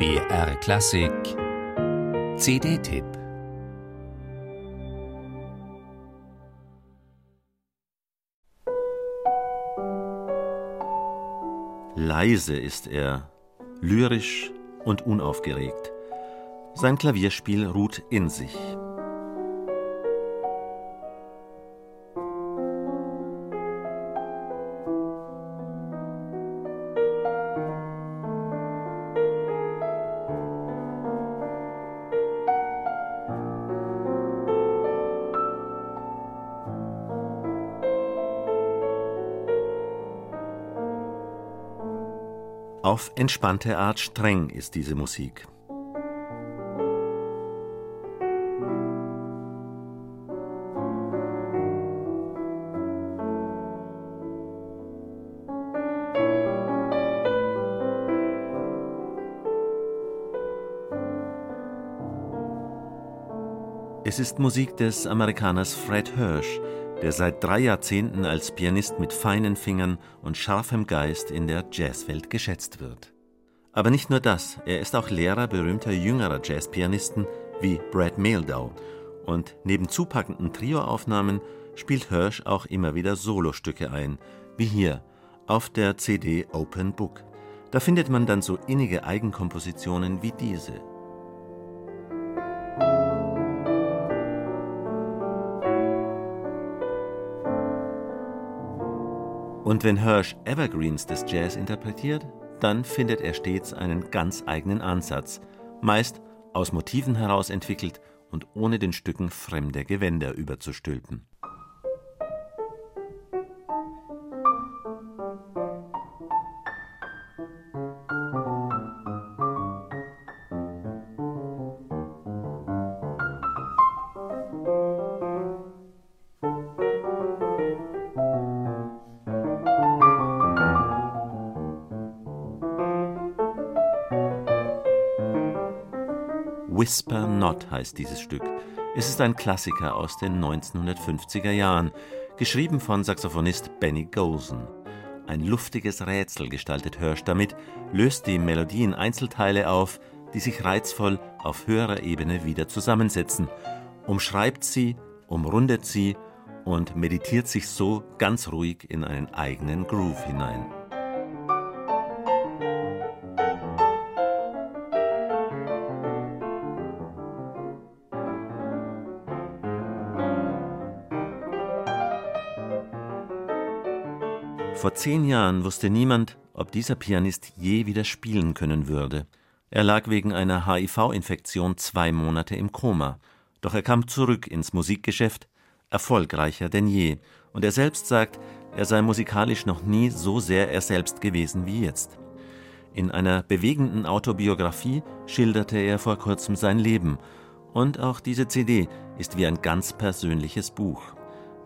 BR Klassik CD-Tipp Leise ist er, lyrisch und unaufgeregt. Sein Klavierspiel ruht in sich. Auf entspannte Art streng ist diese Musik. Es ist Musik des Amerikaners Fred Hirsch, der seit drei Jahrzehnten als Pianist mit feinen Fingern und scharfem Geist in der Jazzwelt geschätzt wird. Aber nicht nur das, er ist auch Lehrer berühmter jüngerer Jazzpianisten wie Brad Mehldau und neben zupackenden Trioaufnahmen spielt Hirsch auch immer wieder Solostücke ein, wie hier auf der CD Open Book. Da findet man dann so innige Eigenkompositionen wie diese. Und wenn Hirsch Evergreens des Jazz interpretiert, dann findet er stets einen ganz eigenen Ansatz, meist aus Motiven heraus entwickelt und ohne den Stücken fremde Gewänder überzustülpen. Whisper Not heißt dieses Stück. Es ist ein Klassiker aus den 1950er Jahren, geschrieben von Saxophonist Benny Golson. Ein luftiges Rätsel gestaltet Hirsch damit, löst die Melodie in Einzelteile auf, die sich reizvoll auf höherer Ebene wieder zusammensetzen, umschreibt sie, umrundet sie und meditiert sich so ganz ruhig in einen eigenen Groove hinein. Vor zehn Jahren wusste niemand, ob dieser Pianist je wieder spielen können würde. Er lag wegen einer HIV-Infektion zwei Monate im Koma. Doch er kam zurück ins Musikgeschäft, erfolgreicher denn je. Und er selbst sagt, er sei musikalisch noch nie so sehr er selbst gewesen wie jetzt. In einer bewegenden Autobiografie schilderte er vor kurzem sein Leben. Und auch diese CD ist wie ein ganz persönliches Buch.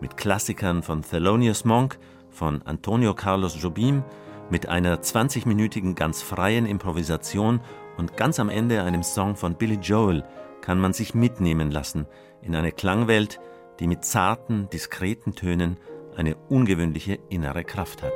Mit Klassikern von Thelonious Monk von Antonio Carlos Jobim mit einer 20-minütigen ganz freien Improvisation und ganz am Ende einem Song von Billy Joel kann man sich mitnehmen lassen in eine Klangwelt, die mit zarten, diskreten Tönen eine ungewöhnliche innere Kraft hat.